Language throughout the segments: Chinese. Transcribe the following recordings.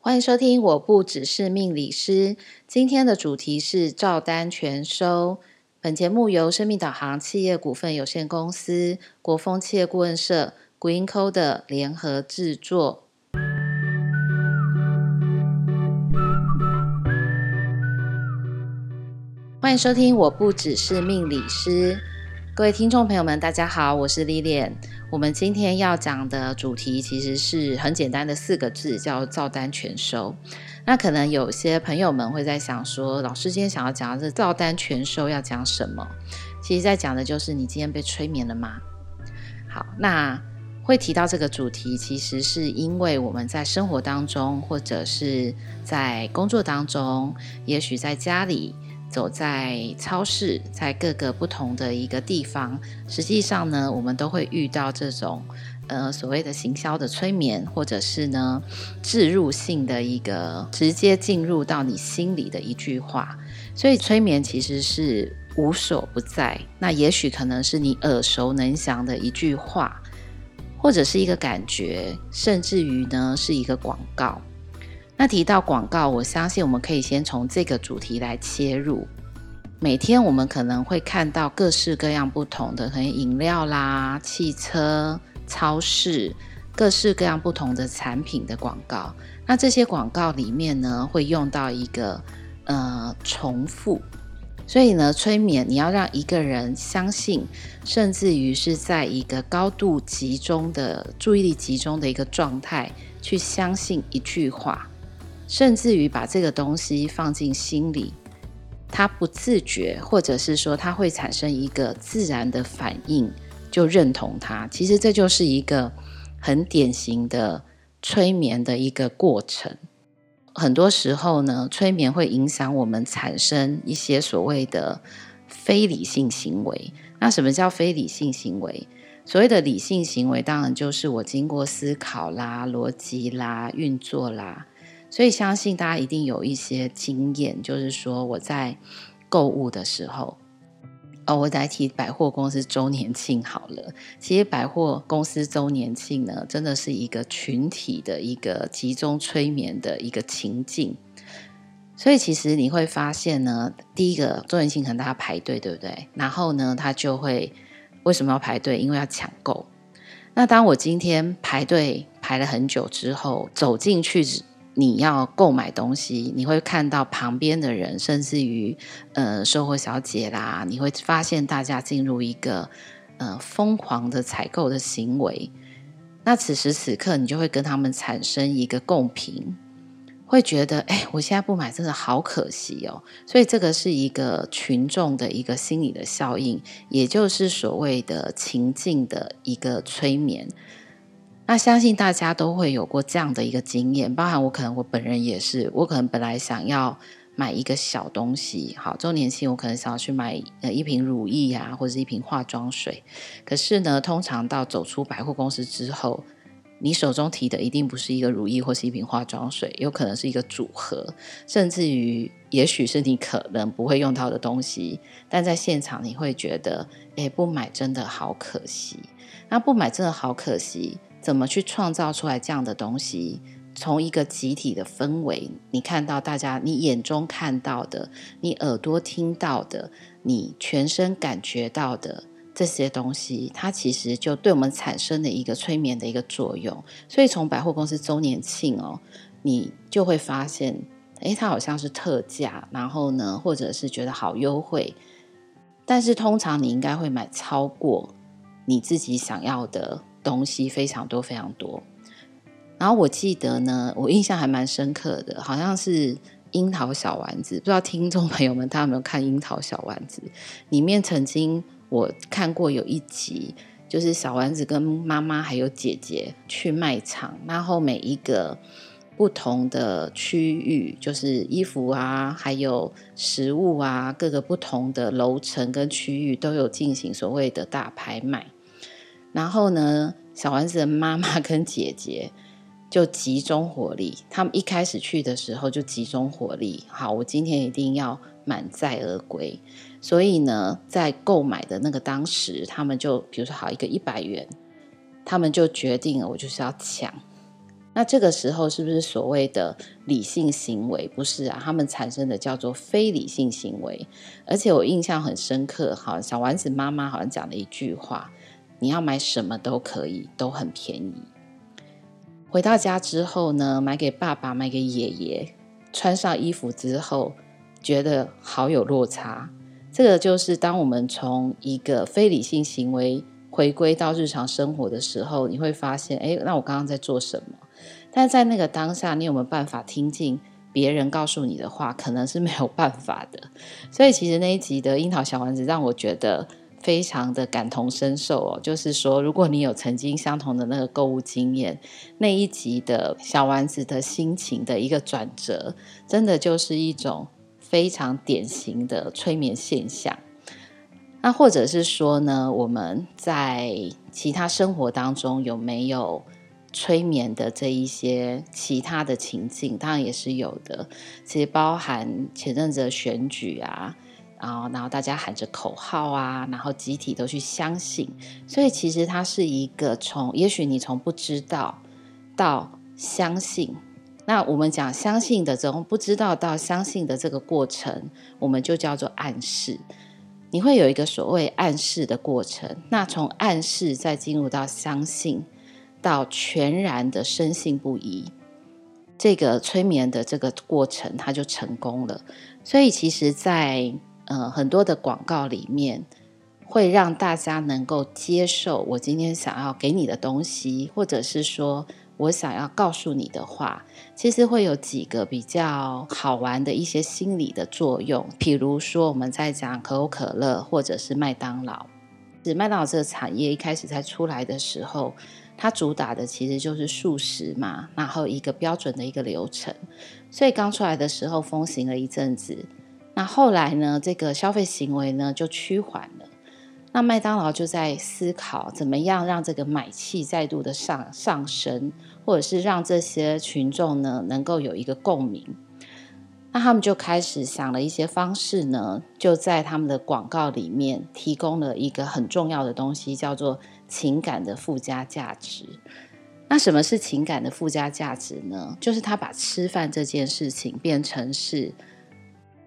欢迎收听，我不只是命理师。今天的主题是照单全收。本节目由生命导航企业股份有限公司、国风企业顾问社、Green Code 联合制作。欢迎收听，我不只是命理师。各位听众朋友们，大家好，我是 Lily。我们今天要讲的主题其实是很简单的四个字，叫照单全收。那可能有些朋友们会在想说，老师今天想要讲的是照单全收要讲什么？其实在讲的就是你今天被催眠了吗？好，那会提到这个主题，其实是因为我们在生活当中，或者是在工作当中，也许在家里。走在超市，在各个不同的一个地方，实际上呢，我们都会遇到这种呃所谓的行销的催眠，或者是呢置入性的一个直接进入到你心里的一句话。所以催眠其实是无所不在。那也许可能是你耳熟能详的一句话，或者是一个感觉，甚至于呢是一个广告。那提到广告，我相信我们可以先从这个主题来切入。每天我们可能会看到各式各样不同的，可能饮料啦、汽车、超市，各式各样不同的产品的广告。那这些广告里面呢，会用到一个呃重复，所以呢，催眠你要让一个人相信，甚至于是在一个高度集中的注意力集中的一个状态，去相信一句话。甚至于把这个东西放进心里，他不自觉，或者是说他会产生一个自然的反应，就认同他。其实这就是一个很典型的催眠的一个过程。很多时候呢，催眠会影响我们产生一些所谓的非理性行为。那什么叫非理性行为？所谓的理性行为，当然就是我经过思考啦、逻辑啦、运作啦。所以相信大家一定有一些经验，就是说我在购物的时候，哦，我在提百货公司周年庆好了。其实百货公司周年庆呢，真的是一个群体的一个集中催眠的一个情境。所以其实你会发现呢，第一个周年庆可能大家排队，对不对？然后呢，他就会为什么要排队？因为要抢购。那当我今天排队排了很久之后，走进去。你要购买东西，你会看到旁边的人，甚至于呃售货小姐啦，你会发现大家进入一个呃疯狂的采购的行为。那此时此刻，你就会跟他们产生一个共频，会觉得哎，我现在不买真的好可惜哦。所以这个是一个群众的一个心理的效应，也就是所谓的情境的一个催眠。那相信大家都会有过这样的一个经验，包含我可能我本人也是，我可能本来想要买一个小东西，好，周年庆我可能想要去买呃一瓶乳液啊，或者是一瓶化妆水，可是呢，通常到走出百货公司之后，你手中提的一定不是一个乳液或是一瓶化妆水，有可能是一个组合，甚至于也许是你可能不会用到的东西，但在现场你会觉得，诶，不买真的好可惜，那不买真的好可惜。怎么去创造出来这样的东西？从一个集体的氛围，你看到大家，你眼中看到的，你耳朵听到的，你全身感觉到的这些东西，它其实就对我们产生了一个催眠的一个作用。所以从百货公司周年庆哦，你就会发现，诶，它好像是特价，然后呢，或者是觉得好优惠，但是通常你应该会买超过你自己想要的。东西非常多，非常多。然后我记得呢，我印象还蛮深刻的，好像是樱桃小丸子。不知道听众朋友们他有没有看樱桃小丸子？里面曾经我看过有一集，就是小丸子跟妈妈还有姐姐去卖场，然后每一个不同的区域，就是衣服啊，还有食物啊，各个不同的楼层跟区域都有进行所谓的大拍卖。然后呢，小丸子的妈妈跟姐姐就集中火力，他们一开始去的时候就集中火力。好，我今天一定要满载而归。所以呢，在购买的那个当时，他们就比如说好一个一百元，他们就决定了我就是要抢。那这个时候是不是所谓的理性行为？不是啊，他们产生的叫做非理性行为。而且我印象很深刻，好，小丸子妈妈好像讲了一句话：你要买什么都可以，都很便宜。回到家之后呢，买给爸爸，买给爷爷，穿上衣服之后，觉得好有落差。这个就是当我们从一个非理性行为回归到日常生活的时候，你会发现，哎，那我刚刚在做什么？但在那个当下，你有没有办法听进别人告诉你的话？可能是没有办法的。所以，其实那一集的樱桃小丸子让我觉得非常的感同身受哦。就是说，如果你有曾经相同的那个购物经验，那一集的小丸子的心情的一个转折，真的就是一种非常典型的催眠现象。那或者是说呢，我们在其他生活当中有没有？催眠的这一些其他的情境，当然也是有的。其实包含前阵子的选举啊，然后然后大家喊着口号啊，然后集体都去相信。所以其实它是一个从，也许你从不知道到相信。那我们讲相信的从不知道到相信的这个过程，我们就叫做暗示。你会有一个所谓暗示的过程。那从暗示再进入到相信。到全然的深信不疑，这个催眠的这个过程，它就成功了。所以，其实，在呃很多的广告里面，会让大家能够接受我今天想要给你的东西，或者是说我想要告诉你的话，其实会有几个比较好玩的一些心理的作用。比如说，我们在讲可口可乐，或者是麦当劳。麦当劳这个产业一开始在出来的时候。它主打的其实就是素食嘛，然后一个标准的一个流程，所以刚出来的时候风行了一阵子。那后来呢，这个消费行为呢就趋缓了。那麦当劳就在思考怎么样让这个买气再度的上上升，或者是让这些群众呢能够有一个共鸣。那他们就开始想了一些方式呢，就在他们的广告里面提供了一个很重要的东西，叫做。情感的附加价值，那什么是情感的附加价值呢？就是他把吃饭这件事情变成是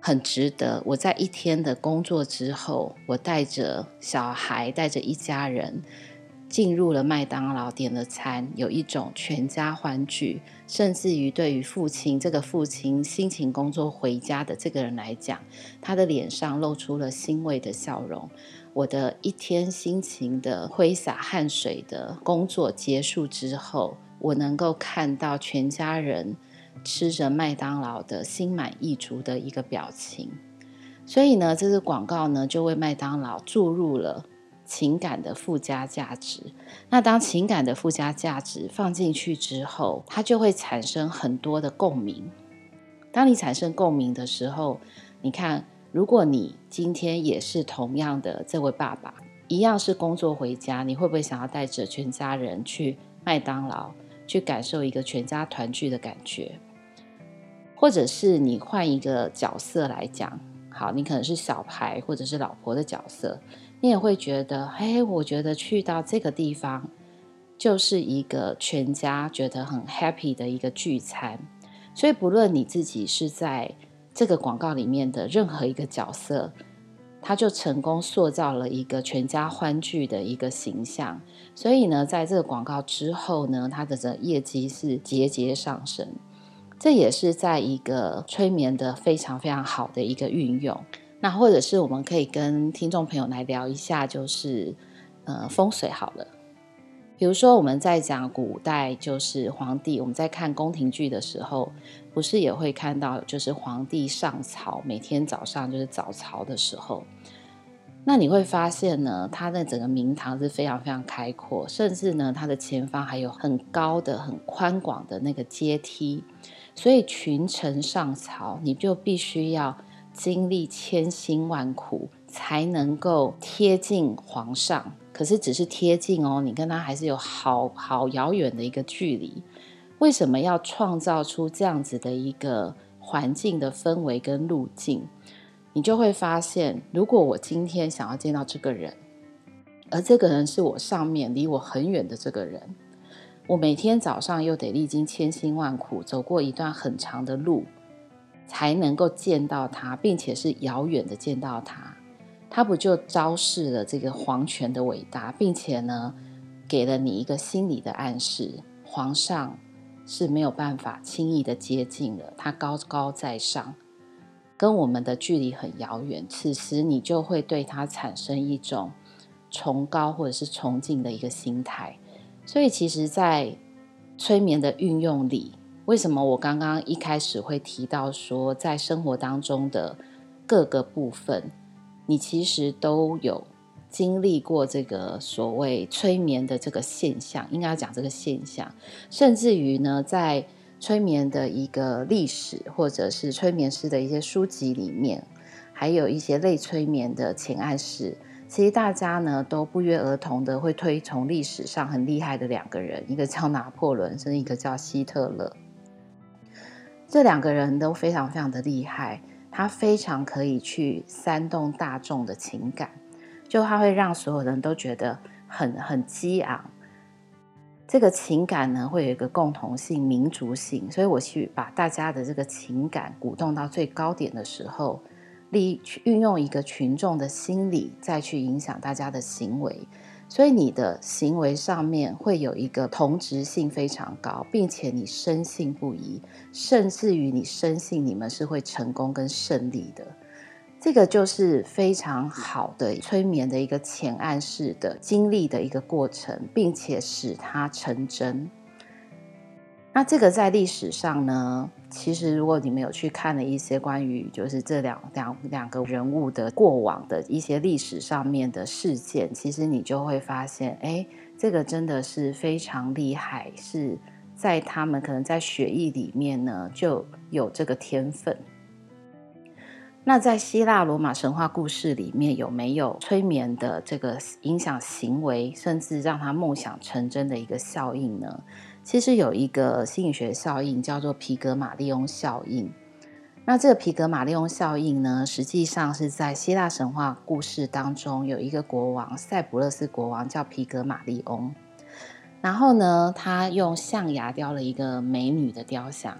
很值得。我在一天的工作之后，我带着小孩，带着一家人进入了麦当劳，点了餐，有一种全家欢聚。甚至于对于父亲，这个父亲辛勤工作回家的这个人来讲，他的脸上露出了欣慰的笑容。我的一天辛勤的挥洒汗水的工作结束之后，我能够看到全家人吃着麦当劳的心满意足的一个表情，所以呢，这个广告呢就为麦当劳注入了情感的附加价值。那当情感的附加价值放进去之后，它就会产生很多的共鸣。当你产生共鸣的时候，你看。如果你今天也是同样的这位爸爸，一样是工作回家，你会不会想要带着全家人去麦当劳，去感受一个全家团聚的感觉？或者是你换一个角色来讲，好，你可能是小孩或者是老婆的角色，你也会觉得，嘿，我觉得去到这个地方就是一个全家觉得很 happy 的一个聚餐。所以，不论你自己是在这个广告里面的任何一个角色，他就成功塑造了一个全家欢聚的一个形象。所以呢，在这个广告之后呢，他的这业绩是节节上升。这也是在一个催眠的非常非常好的一个运用。那或者是我们可以跟听众朋友来聊一下，就是呃风水好了。比如说，我们在讲古代，就是皇帝，我们在看宫廷剧的时候，不是也会看到，就是皇帝上朝，每天早上就是早朝的时候，那你会发现呢，他的整个明堂是非常非常开阔，甚至呢，他的前方还有很高的、很宽广的那个阶梯，所以群臣上朝，你就必须要经历千辛万苦，才能够贴近皇上。可是只是贴近哦，你跟他还是有好好遥远的一个距离。为什么要创造出这样子的一个环境的氛围跟路径？你就会发现，如果我今天想要见到这个人，而这个人是我上面离我很远的这个人，我每天早上又得历经千辛万苦，走过一段很长的路，才能够见到他，并且是遥远的见到他。他不就昭示了这个皇权的伟大，并且呢，给了你一个心理的暗示：皇上是没有办法轻易的接近的，他高高在上，跟我们的距离很遥远。此时你就会对他产生一种崇高或者是崇敬的一个心态。所以，其实，在催眠的运用里，为什么我刚刚一开始会提到说，在生活当中的各个部分，你其实都有经历过这个所谓催眠的这个现象，应该要讲这个现象，甚至于呢，在催眠的一个历史，或者是催眠师的一些书籍里面，还有一些类催眠的潜暗示。其实大家呢都不约而同的会推崇历史上很厉害的两个人，一个叫拿破仑，甚至一个叫希特勒。这两个人都非常非常的厉害，他非常可以去煽动大众的情感，就他会让所有人都觉得很很激昂。这个情感呢会有一个共同性、民族性，所以我去把大家的这个情感鼓动到最高点的时候。利去运用一个群众的心理，再去影响大家的行为，所以你的行为上面会有一个同质性非常高，并且你深信不疑，甚至于你深信你们是会成功跟胜利的。这个就是非常好的催眠的一个潜暗示的经历的一个过程，并且使它成真。那这个在历史上呢，其实如果你们有去看了一些关于就是这两两两个人物的过往的一些历史上面的事件，其实你就会发现，哎，这个真的是非常厉害，是在他们可能在血液里面呢就有这个天分。那在希腊罗马神话故事里面有没有催眠的这个影响行为，甚至让他梦想成真的一个效应呢？其实有一个心理学效应叫做皮格马利翁效应。那这个皮格马利翁效应呢，实际上是在希腊神话故事当中有一个国王塞浦路斯国王叫皮格马利翁。然后呢，他用象牙雕了一个美女的雕像。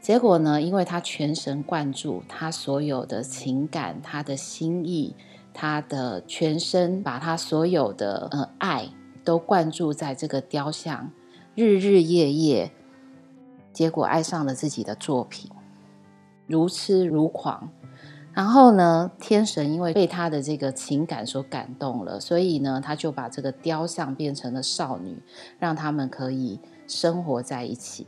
结果呢，因为他全神贯注，他所有的情感、他的心意、他的全身，把他所有的呃爱都灌注在这个雕像。日日夜夜，结果爱上了自己的作品，如痴如狂。然后呢，天神因为被他的这个情感所感动了，所以呢，他就把这个雕像变成了少女，让他们可以生活在一起。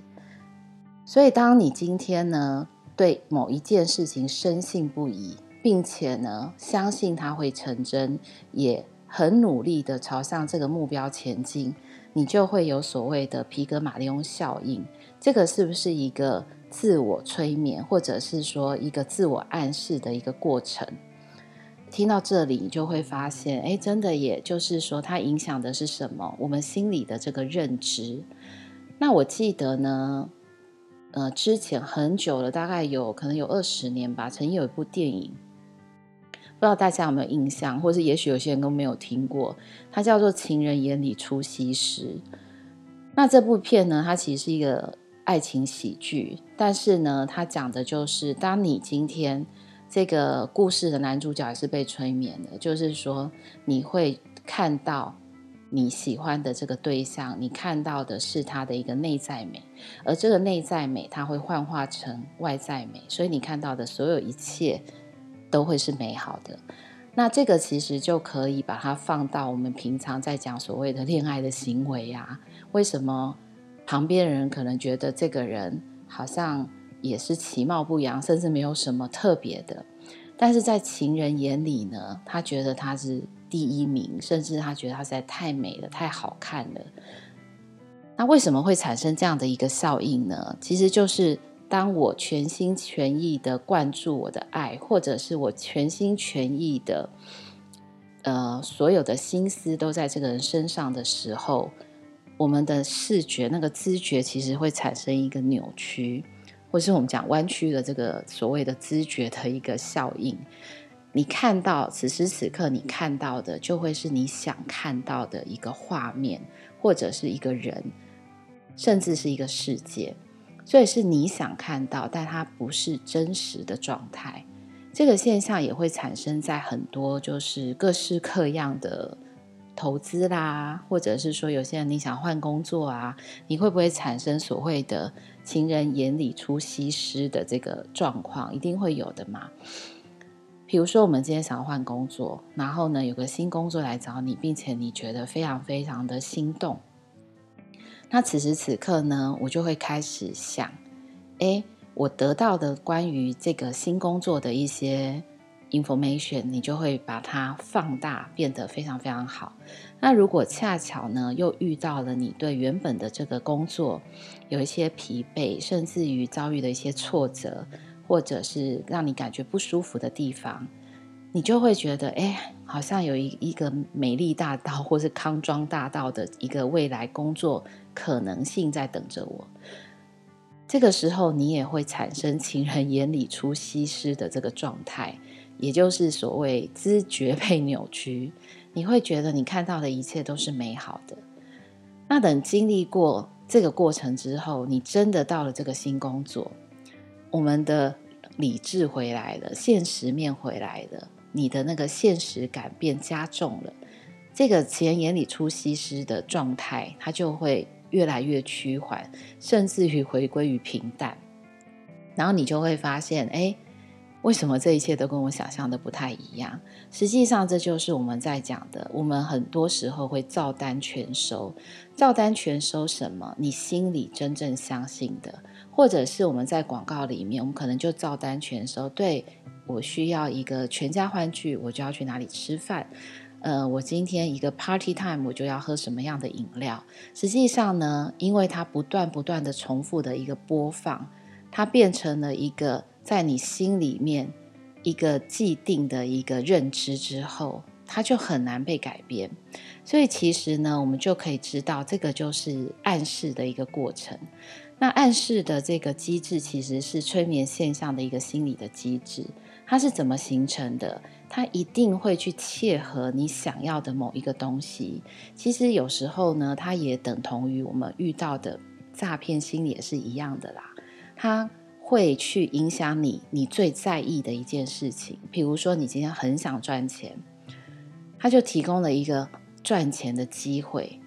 所以，当你今天呢，对某一件事情深信不疑，并且呢，相信它会成真，也很努力的朝向这个目标前进。你就会有所谓的皮格马利翁效应，这个是不是一个自我催眠，或者是说一个自我暗示的一个过程？听到这里，你就会发现，哎，真的，也就是说，它影响的是什么？我们心里的这个认知。那我记得呢，呃，之前很久了，大概有可能有二十年吧，曾经有一部电影。不知道大家有没有印象，或是也许有些人都没有听过，它叫做《情人眼里出西施》。那这部片呢，它其实是一个爱情喜剧，但是呢，它讲的就是，当你今天这个故事的男主角也是被催眠的，就是说你会看到你喜欢的这个对象，你看到的是他的一个内在美，而这个内在美，它会幻化成外在美，所以你看到的所有一切。都会是美好的，那这个其实就可以把它放到我们平常在讲所谓的恋爱的行为啊。为什么旁边人可能觉得这个人好像也是其貌不扬，甚至没有什么特别的，但是在情人眼里呢，他觉得他是第一名，甚至他觉得他实在太美了，太好看了。那为什么会产生这样的一个效应呢？其实就是。当我全心全意的灌注我的爱，或者是我全心全意的，呃，所有的心思都在这个人身上的时候，我们的视觉那个知觉其实会产生一个扭曲，或是我们讲弯曲的这个所谓的知觉的一个效应。你看到此时此刻你看到的，就会是你想看到的一个画面，或者是一个人。甚至是一个世界。所以是你想看到，但它不是真实的状态。这个现象也会产生在很多就是各式各样的投资啦，或者是说有些人你想换工作啊，你会不会产生所谓的“情人眼里出西施”的这个状况？一定会有的嘛。比如说，我们今天想要换工作，然后呢，有个新工作来找你，并且你觉得非常非常的心动。那此时此刻呢，我就会开始想，诶，我得到的关于这个新工作的一些 information，你就会把它放大，变得非常非常好。那如果恰巧呢，又遇到了你对原本的这个工作有一些疲惫，甚至于遭遇的一些挫折，或者是让你感觉不舒服的地方，你就会觉得，哎，好像有一一个美丽大道，或是康庄大道的一个未来工作可能性在等着我。这个时候，你也会产生情人眼里出西施的这个状态，也就是所谓知觉被扭曲。你会觉得你看到的一切都是美好的。那等经历过这个过程之后，你真的到了这个新工作，我们的理智回来了，现实面回来了，你的那个现实感变加重了，这个情人眼里出西施的状态，它就会。越来越趋缓，甚至于回归于平淡，然后你就会发现，哎，为什么这一切都跟我想象的不太一样？实际上，这就是我们在讲的。我们很多时候会照单全收，照单全收什么？你心里真正相信的，或者是我们在广告里面，我们可能就照单全收。对，我需要一个全家欢聚，我就要去哪里吃饭。呃，我今天一个 party time，我就要喝什么样的饮料？实际上呢，因为它不断不断的重复的一个播放，它变成了一个在你心里面一个既定的一个认知之后，它就很难被改变。所以其实呢，我们就可以知道，这个就是暗示的一个过程。那暗示的这个机制，其实是催眠现象的一个心理的机制。它是怎么形成的？它一定会去切合你想要的某一个东西。其实有时候呢，它也等同于我们遇到的诈骗心理也是一样的啦。它会去影响你，你最在意的一件事情。比如说，你今天很想赚钱，它就提供了一个赚钱的机会。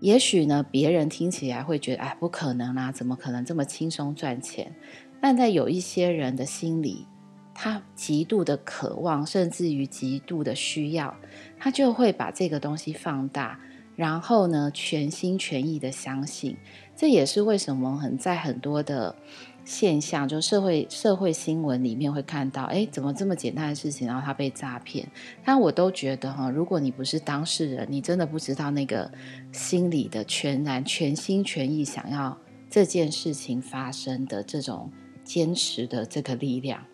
也许呢，别人听起来会觉得，哎，不可能啊，怎么可能这么轻松赚钱？但在有一些人的心里，他极度的渴望，甚至于极度的需要，他就会把这个东西放大，然后呢，全心全意的相信。这也是为什么很在很多的现象，就社会社会新闻里面会看到，哎，怎么这么简单的事情，然后他被诈骗？但我都觉得哈，如果你不是当事人，你真的不知道那个心里的全然、全心全意想要这件事情发生的这种坚持的这个力量。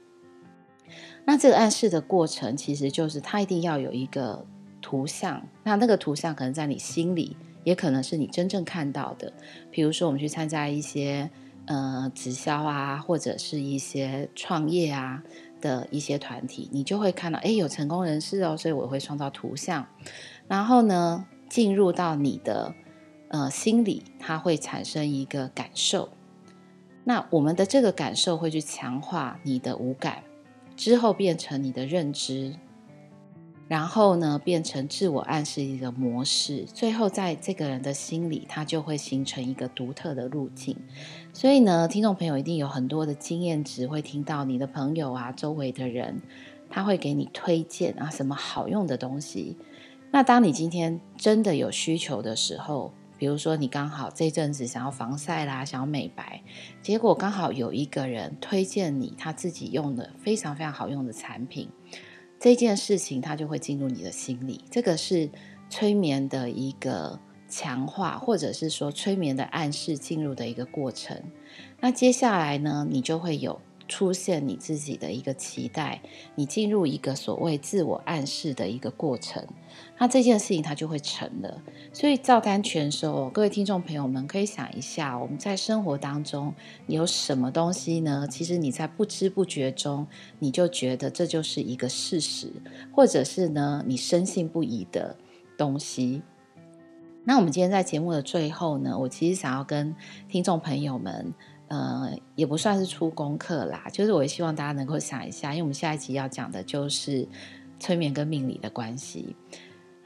那这个暗示的过程，其实就是它一定要有一个图像。那那个图像可能在你心里，也可能是你真正看到的。比如说，我们去参加一些呃直销啊，或者是一些创业啊的一些团体，你就会看到，哎，有成功人士哦，所以我会创造图像。然后呢，进入到你的呃心里，它会产生一个感受。那我们的这个感受会去强化你的五感。之后变成你的认知，然后呢，变成自我暗示一个模式，最后在这个人的心里，他就会形成一个独特的路径。所以呢，听众朋友一定有很多的经验值，会听到你的朋友啊，周围的人，他会给你推荐啊什么好用的东西。那当你今天真的有需求的时候，比如说，你刚好这阵子想要防晒啦，想要美白，结果刚好有一个人推荐你他自己用的非常非常好用的产品，这件事情他就会进入你的心里。这个是催眠的一个强化，或者是说催眠的暗示进入的一个过程。那接下来呢，你就会有。出现你自己的一个期待，你进入一个所谓自我暗示的一个过程，那这件事情它就会成了。所以照单全收，各位听众朋友们可以想一下，我们在生活当中有什么东西呢？其实你在不知不觉中，你就觉得这就是一个事实，或者是呢，你深信不疑的东西。那我们今天在节目的最后呢，我其实想要跟听众朋友们，呃，也不算是出功课啦，就是我也希望大家能够想一下，因为我们下一集要讲的就是催眠跟命理的关系。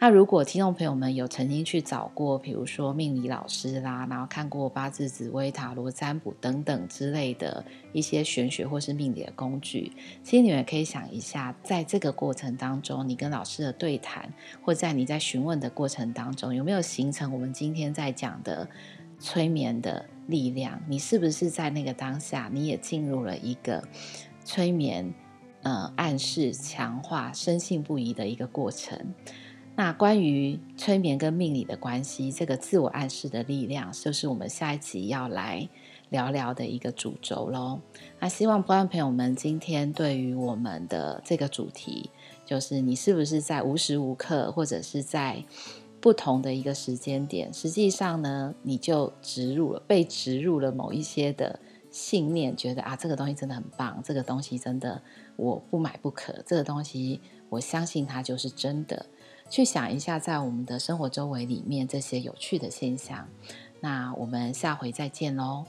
那如果听众朋友们有曾经去找过，比如说命理老师啦，然后看过八字、紫微、塔罗、占卜等等之类的一些玄学或是命理的工具，其实你们可以想一下，在这个过程当中，你跟老师的对谈，或在你在询问的过程当中，有没有形成我们今天在讲的催眠的力量？你是不是在那个当下，你也进入了一个催眠、呃，暗示、强化、深信不疑的一个过程？那关于催眠跟命理的关系，这个自我暗示的力量，就是我们下一集要来聊聊的一个主轴喽。那希望观众朋友们今天对于我们的这个主题，就是你是不是在无时无刻，或者是在不同的一个时间点，实际上呢，你就植入了，被植入了某一些的信念，觉得啊，这个东西真的很棒，这个东西真的我不买不可，这个东西我相信它就是真的。去想一下，在我们的生活周围里面这些有趣的现象。那我们下回再见喽。